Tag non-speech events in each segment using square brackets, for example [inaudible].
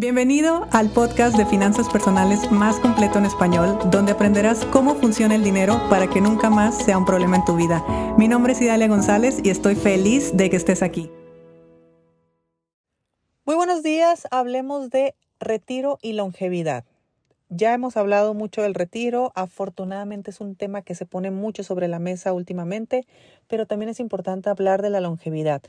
Bienvenido al podcast de finanzas personales más completo en español, donde aprenderás cómo funciona el dinero para que nunca más sea un problema en tu vida. Mi nombre es Idalia González y estoy feliz de que estés aquí. Muy buenos días, hablemos de retiro y longevidad. Ya hemos hablado mucho del retiro, afortunadamente es un tema que se pone mucho sobre la mesa últimamente, pero también es importante hablar de la longevidad.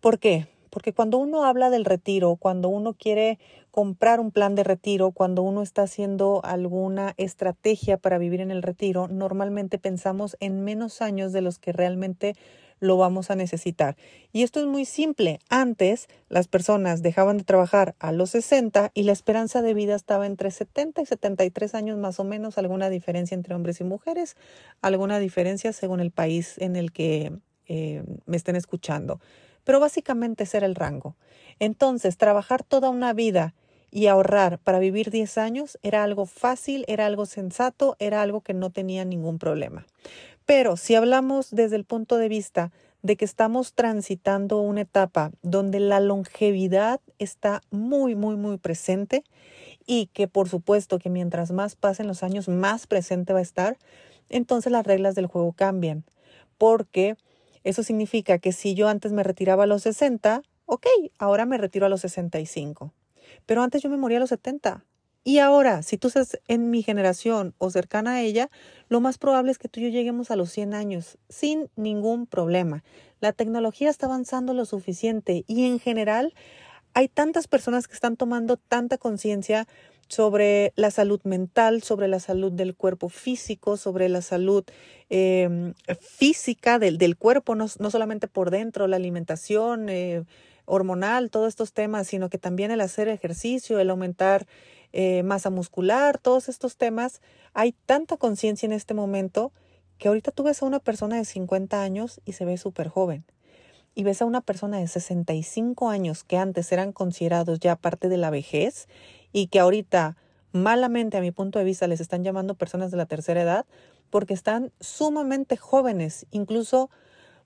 ¿Por qué? Porque cuando uno habla del retiro, cuando uno quiere comprar un plan de retiro, cuando uno está haciendo alguna estrategia para vivir en el retiro, normalmente pensamos en menos años de los que realmente lo vamos a necesitar. Y esto es muy simple. Antes las personas dejaban de trabajar a los 60 y la esperanza de vida estaba entre 70 y 73 años más o menos, alguna diferencia entre hombres y mujeres, alguna diferencia según el país en el que eh, me estén escuchando pero básicamente ese era el rango. Entonces, trabajar toda una vida y ahorrar para vivir 10 años era algo fácil, era algo sensato, era algo que no tenía ningún problema. Pero si hablamos desde el punto de vista de que estamos transitando una etapa donde la longevidad está muy, muy, muy presente y que por supuesto que mientras más pasen los años, más presente va a estar, entonces las reglas del juego cambian. Porque eso significa que si yo antes me retiraba a los 60, ok, ahora me retiro a los 65. Pero antes yo me moría a los 70. Y ahora, si tú estás en mi generación o cercana a ella, lo más probable es que tú y yo lleguemos a los 100 años sin ningún problema. La tecnología está avanzando lo suficiente y en general hay tantas personas que están tomando tanta conciencia sobre la salud mental, sobre la salud del cuerpo físico, sobre la salud em, física del, del cuerpo, no, no, solamente por dentro, la alimentación eh, hormonal, todos estos temas, sino que también el hacer ejercicio, el aumentar eh, masa muscular, todos estos temas. Hay tanta conciencia en este momento que ahorita tú ves a una persona de 50 años y se ve súper joven. Y ves a una persona de 65 años que antes eran considerados ya parte de la vejez y que ahorita malamente a mi punto de vista les están llamando personas de la tercera edad porque están sumamente jóvenes, incluso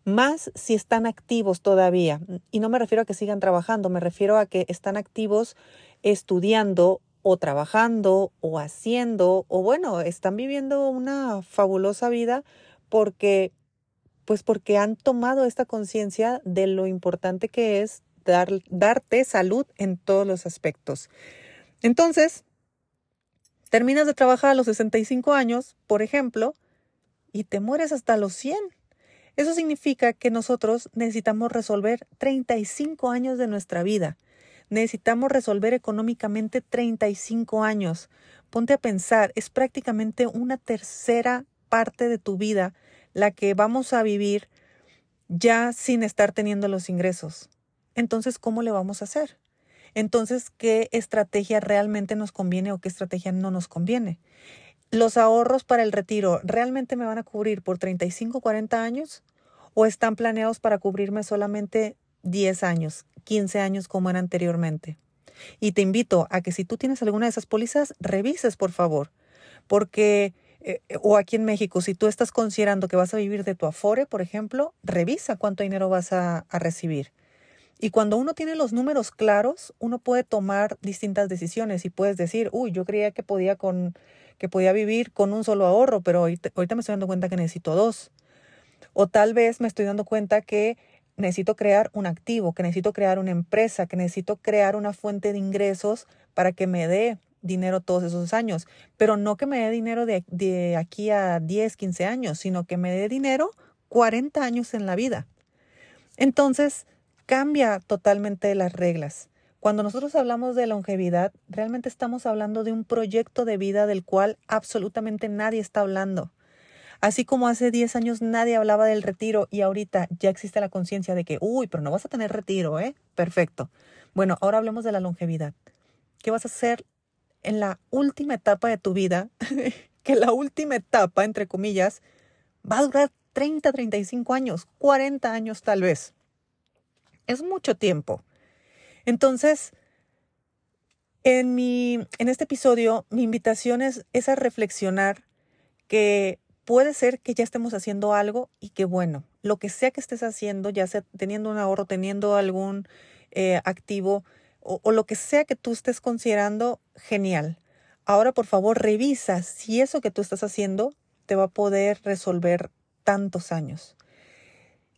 más si están activos todavía. Y no me refiero a que sigan trabajando, me refiero a que están activos estudiando o trabajando o haciendo o bueno, están viviendo una fabulosa vida porque pues porque han tomado esta conciencia de lo importante que es dar, darte salud en todos los aspectos. Entonces, terminas de trabajar a los 65 años, por ejemplo, y te mueres hasta los 100. Eso significa que nosotros necesitamos resolver 35 años de nuestra vida. Necesitamos resolver económicamente 35 años. Ponte a pensar, es prácticamente una tercera parte de tu vida la que vamos a vivir ya sin estar teniendo los ingresos. Entonces, ¿cómo le vamos a hacer? Entonces, ¿qué estrategia realmente nos conviene o qué estrategia no nos conviene? ¿Los ahorros para el retiro realmente me van a cubrir por 35, 40 años? ¿O están planeados para cubrirme solamente 10 años, 15 años como era anteriormente? Y te invito a que si tú tienes alguna de esas pólizas, revises, por favor, porque eh, o aquí en México, si tú estás considerando que vas a vivir de tu afore, por ejemplo, revisa cuánto dinero vas a recibir. Y cuando uno tiene los números claros, uno puede tomar distintas decisiones y puedes decir, uy, yo creía que podía, con, que podía vivir con un solo ahorro, pero ahorita, ahorita me estoy dando cuenta que necesito dos. O tal vez me estoy dando cuenta que necesito crear un activo, que necesito crear una empresa, que necesito crear una fuente de ingresos para que me dé dinero todos esos años, pero no que me dé dinero de, de aquí a 10, 15 años, sino que me dé dinero 40 años en la vida. Entonces, cambia totalmente las reglas. Cuando nosotros hablamos de longevidad, realmente estamos hablando de un proyecto de vida del cual absolutamente nadie está hablando. Así como hace 10 años nadie hablaba del retiro y ahorita ya existe la conciencia de que, uy, pero no vas a tener retiro, ¿eh? Perfecto. Bueno, ahora hablemos de la longevidad. ¿Qué vas a hacer en la última etapa de tu vida? [laughs] que la última etapa, entre comillas, va a durar 30, 35 años, 40 años tal vez es mucho tiempo. Entonces, en, mi, en este episodio, mi invitación es, a reflexionar que puede ser que ya estemos haciendo algo y que bueno, lo que sea que estés haciendo, ya sea teniendo un ahorro, teniendo algún eh, activo o lo que sea que tú estés considerando, genial. Ahora, por favor, revisa si eso que tú estás haciendo te va a poder resolver tantos años.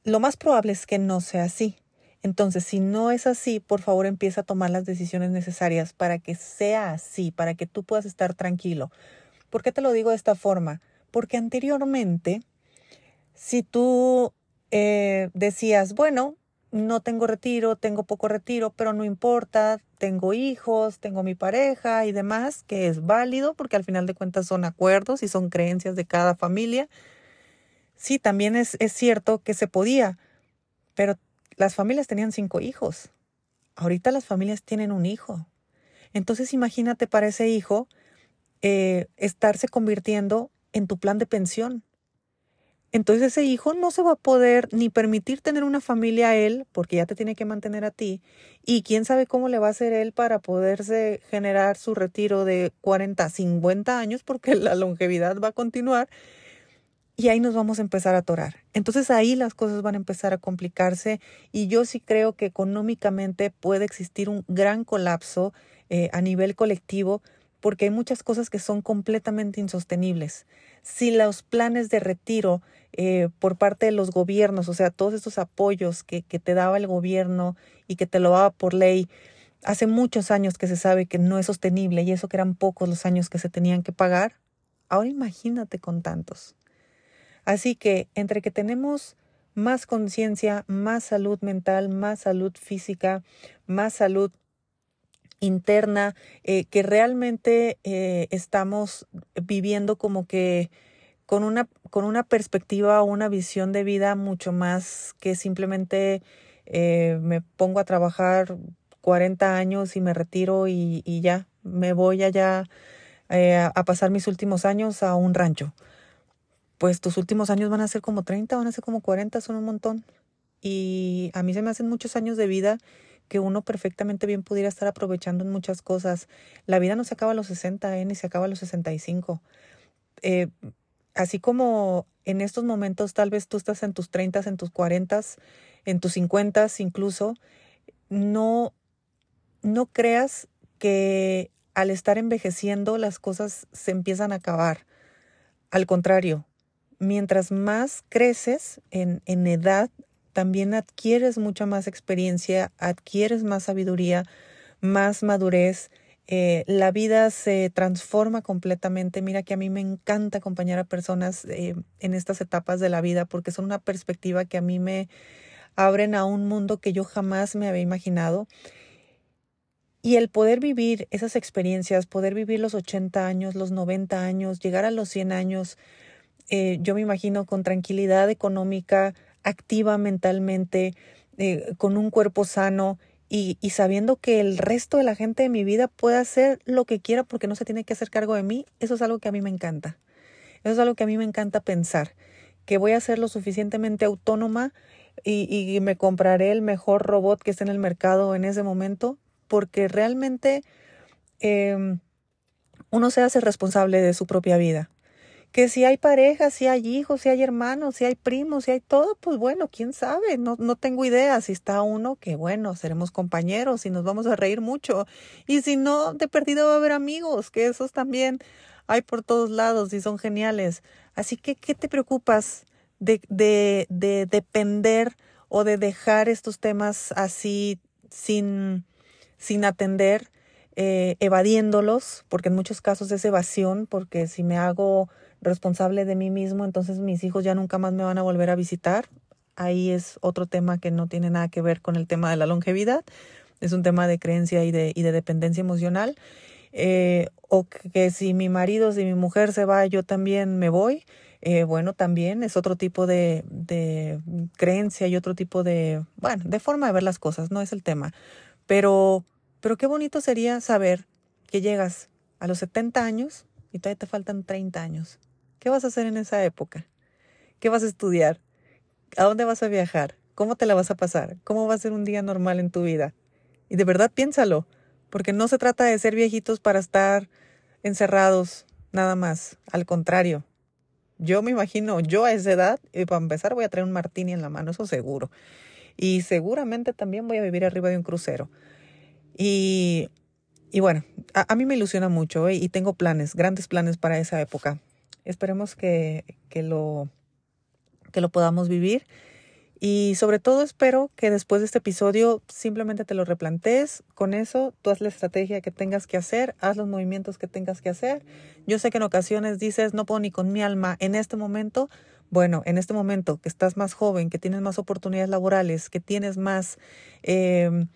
Lo más probable es que no sea así. Entonces, si no es así, por favor empieza a tomar las decisiones necesarias para que sea así, para que tú puedas estar tranquilo. ¿Por qué te lo digo de esta forma? Porque anteriormente, si tú eh, decías, bueno, no tengo retiro, tengo poco retiro, pero no importa, tengo hijos, tengo mi pareja y demás, que es válido porque al final de cuentas son acuerdos y son creencias de cada familia. Sí, también es, es cierto que se podía, pero las familias tenían cinco hijos. Ahorita las familias tienen un hijo. Entonces imagínate para ese hijo eh, estarse convirtiendo en tu plan de pensión. Entonces ese hijo no se va a poder ni permitir tener una familia a él, porque ya te tiene que mantener a ti, y quién sabe cómo le va a hacer él para poderse generar su retiro de 40, 50 años, porque la longevidad va a continuar, y ahí nos vamos a empezar a atorar. Entonces ahí las cosas van a empezar a complicarse, y yo sí creo que económicamente puede existir un gran colapso eh, a nivel colectivo, porque hay muchas cosas que son completamente insostenibles. Si los planes de retiro eh, por parte de los gobiernos, o sea, todos estos apoyos que, que te daba el gobierno y que te lo daba por ley, hace muchos años que se sabe que no es sostenible y eso que eran pocos los años que se tenían que pagar, ahora imagínate con tantos. Así que entre que tenemos más conciencia, más salud mental, más salud física, más salud interna, eh, que realmente eh, estamos viviendo como que con una, con una perspectiva o una visión de vida mucho más que simplemente eh, me pongo a trabajar 40 años y me retiro y, y ya, me voy allá a pasar mis últimos años a un rancho. Pues tus últimos años van a ser como 30, van a ser como 40, son un montón. Y a mí se me hacen muchos años de vida que uno perfectamente bien pudiera estar aprovechando en muchas cosas. La vida no se acaba a los 60, ¿eh? ni se acaba a los 65. Eh, así como en estos momentos tal vez tú estás en tus 30, en tus 40, en tus 50 incluso, no, no creas que al estar envejeciendo las cosas se empiezan a acabar. Al contrario, mientras más creces en, en edad, también adquieres mucha más experiencia, adquieres más sabiduría, más madurez. Eh, la vida se transforma completamente. Mira que a mí me encanta acompañar a personas eh, en estas etapas de la vida porque son una perspectiva que a mí me abren a un mundo que yo jamás me había imaginado. Y el poder vivir esas experiencias, poder vivir los 80 años, los 90 años, llegar a los 100 años, eh, yo me imagino con tranquilidad económica, activa mentalmente, eh, con un cuerpo sano y, sabiendo que el resto de la gente de mi vida puede hacer lo que quiera porque no se tiene que hacer cargo de mí, eso es algo que a mí me encanta. Eso es algo que a mí me encanta pensar, que voy a ser lo suficientemente autónoma y, me compraré el mejor robot que esté en el mercado en ese momento, porque realmente eh, uno se hace responsable de su propia vida que si hay pareja, si hay hijos, si hay hermanos, si hay primos, si hay todo, pues bueno, quién sabe, no, no tengo idea. Si está uno, que bueno, seremos compañeros y nos vamos a reír mucho. Y si no, de perdido va a haber amigos, que esos también hay por todos lados y son geniales. Así que, ¿qué te preocupas de, de, de depender o de dejar estos temas así sin, sin atender? Eh, evadiéndolos, porque en muchos casos es evasión, porque si me hago responsable de mí mismo, entonces mis hijos ya nunca más me van a volver a visitar. Ahí es otro tema que no tiene nada que ver con el tema de la longevidad, es un tema de creencia y de, y de dependencia emocional. Eh, o que si mi marido, si mi mujer se va, yo también me voy. Eh, bueno, también es otro tipo de, de creencia y otro tipo de, bueno, de forma de ver las cosas, no es el tema. Pero, pero qué bonito sería saber que llegas a los 70 años y todavía te faltan 30 años. ¿Qué vas a hacer en esa época? ¿Qué vas a estudiar? ¿A dónde vas a viajar? ¿Cómo te la vas a pasar? ¿Cómo va a ser un día normal en tu vida? Y de verdad piénsalo, porque no se trata de ser viejitos para estar encerrados nada más. Al contrario, yo me imagino, yo a esa edad, y para empezar voy a traer un martini en la mano, eso seguro. Y seguramente también voy a vivir arriba de un crucero. Y, y bueno, a, mí me ilusiona mucho ¿eh? y tengo planes, grandes planes para esa época. Esperemos que, que, lo, que lo podamos vivir. Y sobre todo espero que después de este episodio simplemente te lo replantees. Con eso, tú haz la estrategia que tengas que hacer, haz los movimientos que tengas que hacer. Yo sé que en ocasiones dices, no puedo ni con mi alma en este momento. Bueno, en este momento que estás más joven, que tienes más oportunidades laborales, que tienes más, eh,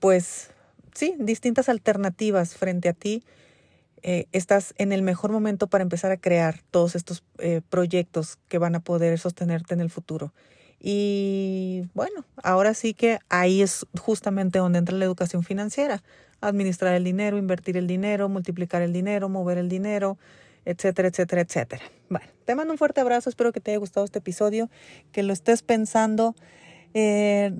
pues, sí, distintas alternativas frente a ti, eh, estás en el mejor momento para empezar a crear todos estos eh, proyectos que van a poder sostenerte en el futuro. Y bueno, ahora sí que ahí es justamente donde entra la educación financiera. Administrar el dinero, invertir el dinero, multiplicar el dinero, mover el dinero, etcétera, etcétera, etcétera. Bueno, te mando un fuerte abrazo, espero que te haya gustado este episodio, que lo estés pensando, eh,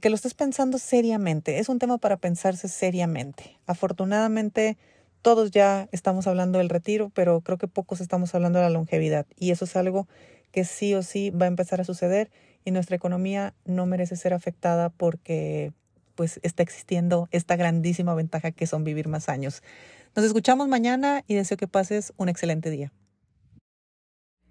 que lo estés pensando seriamente. Es un tema para pensarse seriamente. Afortunadamente, todos ya estamos hablando del retiro, pero creo que pocos estamos hablando de la longevidad. Y eso es algo que sí o sí va a empezar a suceder y nuestra economía no merece ser afectada porque pues está existiendo esta grandísima ventaja que son vivir más años. Nos escuchamos mañana y deseo que pases un excelente día.